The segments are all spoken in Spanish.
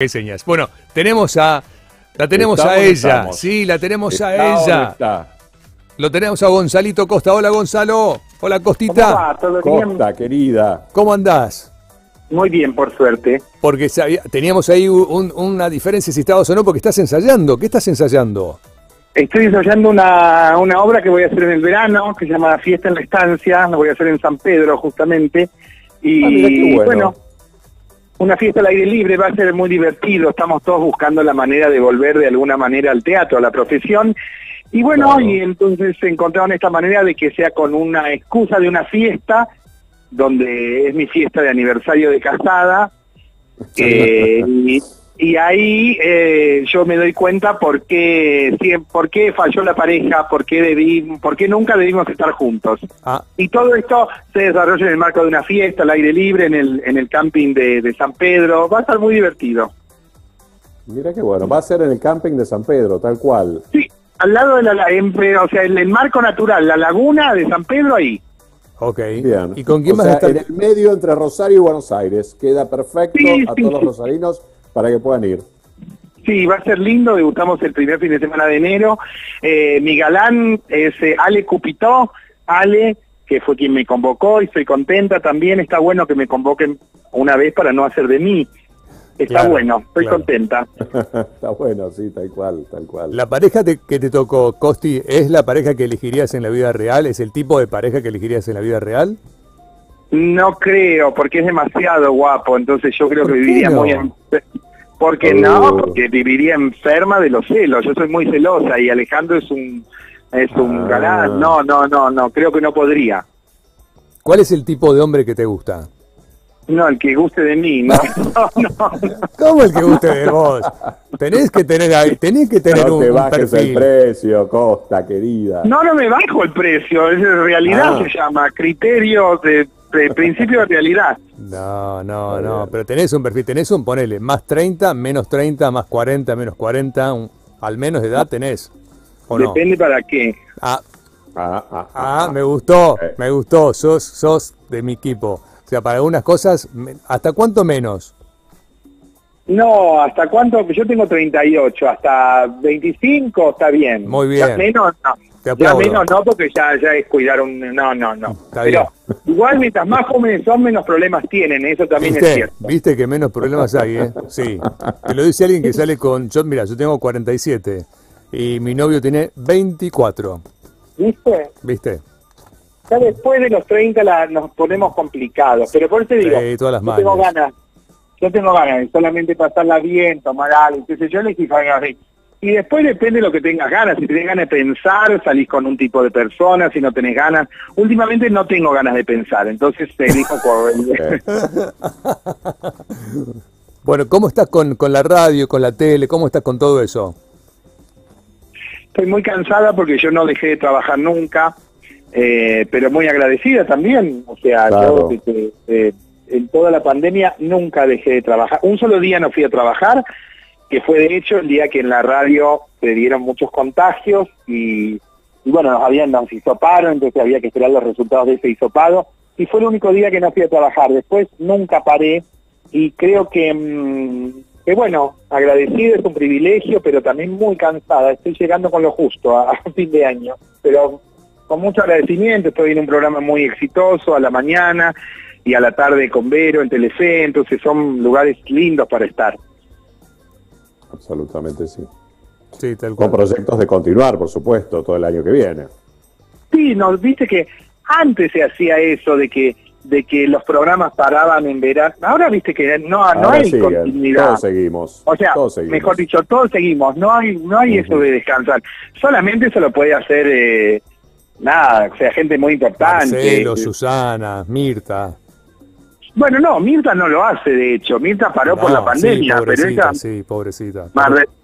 ¿Qué señas? Bueno, tenemos a. La tenemos a ella. Sí, la tenemos a ella. Lo tenemos a Gonzalito Costa. Hola, Gonzalo. Hola, Costita. ¿Todo Costa, querida. ¿Cómo andás? Muy bien, por suerte. Porque teníamos ahí una diferencia si estabas o no, porque estás ensayando. ¿Qué estás ensayando? Estoy ensayando una, obra que voy a hacer en el verano, que se llama Fiesta en la Estancia. La voy a hacer en San Pedro, justamente. Y ah, bueno una fiesta al aire libre va a ser muy divertido, estamos todos buscando la manera de volver de alguna manera al teatro, a la profesión. Y bueno, y entonces se encontraron esta manera de que sea con una excusa de una fiesta, donde es mi fiesta de aniversario de casada, eh, y ahí eh, yo me doy cuenta por qué, por qué falló la pareja, por qué, debí, por qué nunca debimos estar juntos. Ah. Y todo esto se desarrolla en el marco de una fiesta al aire libre en el, en el camping de, San Pedro. Va a estar muy divertido. Mira qué bueno, va a ser en el camping de San Pedro, tal cual. Sí, al lado de la, o sea, en el marco natural, la laguna de San Pedro ahí. Ok. Bien. ¿Y con quién más está? En el medio entre Rosario y Buenos Aires. Queda perfecto a todos los rosarinos para que puedan ir. Sí, va a ser lindo, debutamos el primer fin de semana de enero. Eh, mi galán es eh, Ale Cupitó, Ale, que fue quien me convocó y estoy contenta. También está bueno que me convoquen una vez para no hacer de mí. Está bueno, estoy contenta. está bueno, sí, tal cual, tal cual. ¿La pareja que te tocó, Costi, es la pareja que elegirías en la vida real? ¿Es el tipo de pareja que elegirías en la vida real? No creo, porque es demasiado guapo, entonces yo creo que viviría muy... En... ¿Por qué no? Oh. Porque viviría enferma de los celos. Yo soy muy celosa y Alejandro es un es un ah. galán. No, no, no, no. Creo que no podría. ¿Cuál es el tipo de hombre que te gusta? No, el que guste de mí, no, no, ¿Cómo el que guste de vos? Tenés que tener, tenés que tener no te bajes el precio, Costa, querida. No, no me bajo el precio, es realidad ah. se llama, criterios de principio de realidad. No, no, no, pero tenés un perfil, tenés un, ponele, más 30, menos 30, más 40, menos 40, al menos de edad tenés. Depende para qué. Ah, ah, ah, ah, me gustó, eh. me gustó, sos, sos de mi equipo. O sea, para algunas cosas, ¿hasta cuánto menos? No, ¿hasta cuánto? Yo tengo 38, hasta 25 está bien. Muy bien. menos no. Ya menos no, porque ya, ya es cuidar un... No, no, no. Pero igual mientras más jóvenes son, menos problemas tienen, eso también es cierto. Viste que menos problemas hay, ¿eh? Sí. Te lo dice alguien que sale con... Yo, mira, yo tengo 47 y mi novio tiene 24. ¿Viste? ¿Viste? Ya después de los 30 la, nos ponemos complicados, pero por eso te digo, sí, todas las yo tengo ganas, yo tengo ganas de solamente pasarla bien, tomar algo, entonces yo le dije, y después depende de lo que tengas ganas. Si tenés ganas de pensar, salís con un tipo de persona. Si no tenés ganas. Últimamente no tengo ganas de pensar. Entonces te elijo bueno, ¿cómo estás con, con la radio, con la tele? ¿Cómo estás con todo eso? Estoy muy cansada porque yo no dejé de trabajar nunca. Eh, pero muy agradecida también. O sea, yo eh, en toda la pandemia nunca dejé de trabajar. Un solo día no fui a trabajar que fue de hecho el día que en la radio se dieron muchos contagios y, bueno, nos habían dado un hisopado, entonces había que esperar los resultados de ese hisopado y fue el único día que no fui a trabajar. Después nunca paré y creo que, mm, bueno, agradecido es un privilegio, pero también muy cansada. Estoy llegando con lo justo a, a fin de año, pero con mucho agradecimiento. Estoy en un programa muy exitoso a la mañana y a la tarde con Vero en Telefe, entonces son lugares lindos para estar. Absolutamente sí. Sí, Con proyectos de continuar, por supuesto, todo el año que viene. Sí, nos viste que antes se hacía eso de que de que los programas paraban en verano. Ahora viste que no, no hay continuidad. Todos seguimos. O sea, mejor dicho, todos seguimos. No hay no hay eso de descansar. Solamente eso lo puede hacer eh, nada, o sea, gente muy importante. Marcelo, Susana, Mirta. Bueno, no, Mirta no lo hace, de hecho. Mirta paró por la pandemia, pero ella... Sí, pobrecita.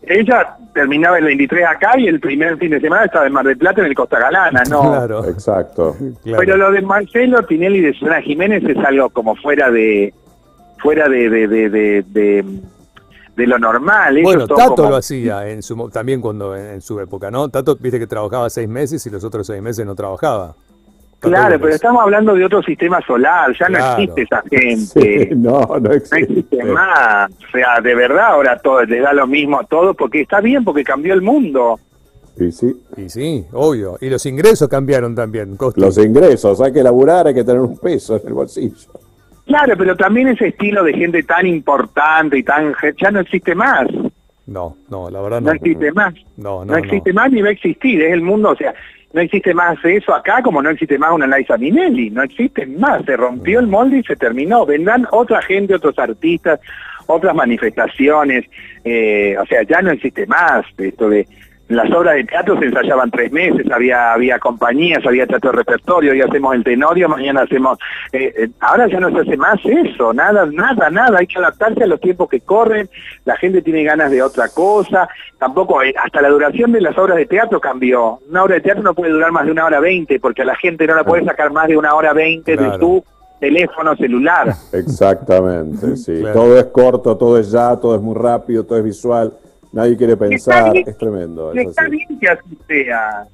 ella terminaba el 23 acá y el primer fin de semana estaba en Mar del Plata en el Costa Galana, ¿no? Claro. Exacto. Pero lo de Marcelo Tinelli y de Susana Jiménez es algo como fuera de... fuera de... de, de, lo normal. Bueno, Tato lo hacía en su, también cuando en, su época, ¿no? Tato, viste que trabajaba seis meses y los otros seis meses no trabajaba. Claro, pero estamos hablando de otro sistema solar, ya no existe esa gente. no, no existe. No existe más. O sea, de verdad ahora todo les da lo mismo a todos porque está bien, porque cambió el mundo. Y sí. Y sí, obvio. Y los ingresos cambiaron también. Los ingresos, hay que laburar, hay que tener un peso en el bolsillo. Claro, pero también ese estilo de gente tan importante y tan... ya no existe más. No, no, la verdad no. No existe más. No, no, no existe más ni va a existir. Es el mundo, o sea, no existe más eso acá como no existe más una Liza Minelli. No existe más. Se rompió el molde y se terminó. Vendrán otra gente, otros artistas, otras manifestaciones. Eh, o sea, ya no existe más esto de las obras de teatro se ensayaban tres meses, había había compañías, había teatro de repertorio, hoy hacemos el tenorio, mañana hacemos... Eh, eh, ahora ya no se hace más eso, nada, nada, nada, hay que adaptarse a los tiempos que corren, la gente tiene ganas de otra cosa, tampoco, eh, hasta la duración de las obras de teatro cambió. Una obra de teatro no puede durar más de una hora veinte, porque a la gente no la puede sacar más de una hora veinte de su teléfono celular. Exactamente, sí. Todo es corto, todo es ya, todo es muy rápido, todo es visual Nadie quiere pensar, es tremendo. está bien que así sea.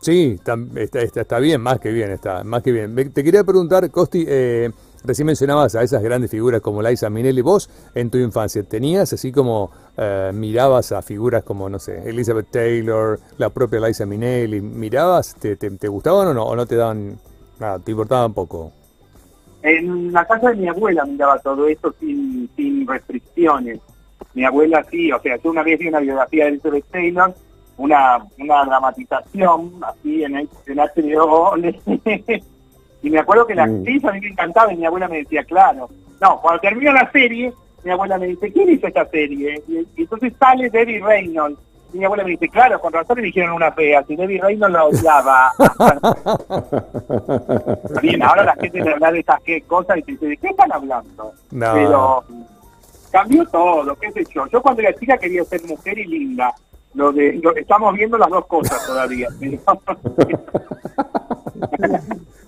Sí, está, está, bien, más que bien, está, más que bien. Te quería preguntar, Costi, eh, recién mencionabas a esas grandes figuras como Liza Minnelli, vos en tu infancia, ¿tenías así como eh, mirabas a figuras como, no sé, Elizabeth Taylor, la propia Liza Minnelli, mirabas, te, te, gustaban o no, o no te daban nada, te importaban poco? En la casa de mi abuela miraba todo esto sin, sin restricciones. Mi abuela sí, o sea, yo una vez vi una biografía de Elizabeth Taylor, una, una dramatización así en, el, en HBO, y me acuerdo que la mm. actriz a mí me encantaba y mi abuela me decía, claro, no, cuando termina la serie, mi abuela me dice, ¿quién hizo esta serie? Y, entonces sale Debbie Reynolds. Y mi abuela me dice, claro, con razón le dijeron una fea, si Debbie Reynolds la odiaba. Bien, ahora la gente le habla de estas cosas y te dice, ¿de qué están hablando? No. Pero cambió todo, qué sé yo. Yo cuando era chica quería ser mujer y linda. Lo de, estamos viendo las dos cosas todavía.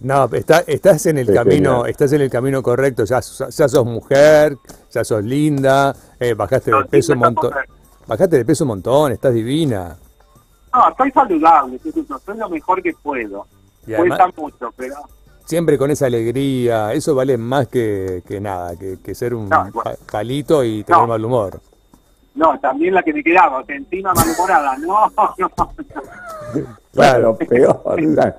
no, estás en el camino, estás en el camino correcto. Ya, ya sos mujer, ya sos linda, eh, bajaste de peso un montón. Bajaste de peso un montón, estás divina. No, estoy saludable, soy lo mejor que puedo. Cuesta mucho, pero siempre con esa alegría, eso vale más que, que nada, que, que, ser un palito y tener mal humor. No, también la que me quedaba, o encima malhumorada, no, no. Claro, peor.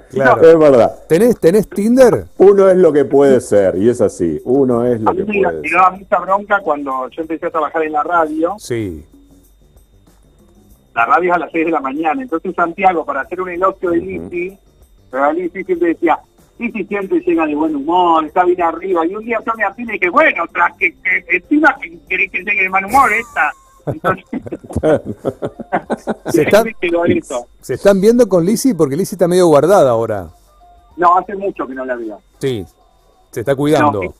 Claro. Es verdad. ¿Tenés, ¿Tenés Tinder? Uno es lo que puede ser, y es así. Uno es lo que puede ser. Me daba mucha bronca cuando yo empecé a trabajar en la radio. Sí. La radio es a las 6 de la mañana. Entonces Santiago, para hacer un elogio de Lizzy, pero Lizzy siempre decía, y si siempre llega de buen humor, está bien arriba. Y un día yo me afine que bueno, tras que, encima que querés que llegue de buen humor esta. se, están viendo con Lizzie porque Lizzie está medio guardada ahora. No, hace mucho que no la veo. Sí, se está cuidando. No,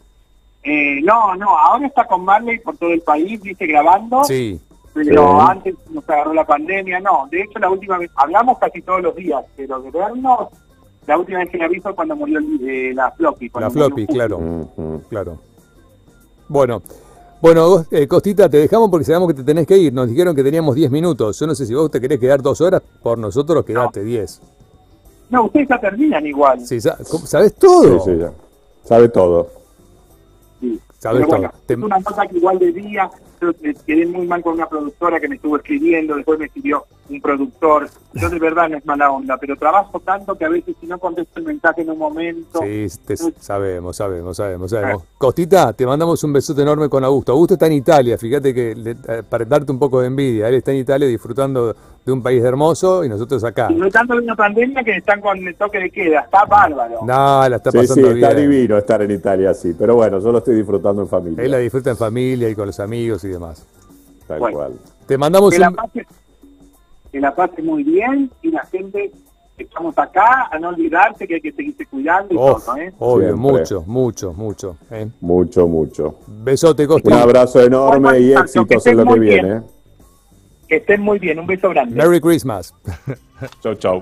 eh, no, no, ahora está con Marley por todo el país, dice, grabando. Sí. Pero antes nos agarró la pandemia, no. De hecho, la última vez, hablamos casi todos los días, pero de vernos la última vez que la vi fue cuando murió eh, la floppy. La floppy, claro, claro. Bueno, bueno, eh, Costita, te dejamos porque sabemos que te tenés que ir. Nos dijeron que teníamos 10 minutos. Yo no sé si vos te querés quedar dos horas, por nosotros quedate 10. No. ustedes ya terminan igual. Sí, ¿sabes todo? Sí, sí, ya. Sabe todo. Sí. ¿Sabes todo? Es una cosa que igual de día, quedé muy mal con una productora que me estuvo escribiendo, después me escribió un productor. Yo de verdad no es mala onda, pero trabajo tanto que a veces si no contesto el mensaje en un momento... Sí, sabemos, sabemos, sabemos, sabemos. Costita, te mandamos un besote enorme con Augusto. Augusto está en Italia, fíjate que eh, para darte un poco de envidia, él está en Italia disfrutando de un país hermoso y nosotros acá. Disfrutando de una pandemia que están con el toque de queda, está bárbaro. No, la está pasando sí, sí, está divino estar en Italia, sí, pero bueno, yo lo estoy disfrutando en familia. Él la disfruta en familia y con los amigos y demás. Tal cual. Te mandamos que, la pase, que la pase muy bien y la gente estamos acá, a no olvidarse que hay que seguirse cuidando y todo, ¿eh? Obvio, mucho, mucho, mucho. ¿eh? Mucho, mucho. Besote, Costa. Un abrazo enorme y éxitos en lo que viene. Que estén muy bien, un beso grande. Merry Christmas. chau, chau.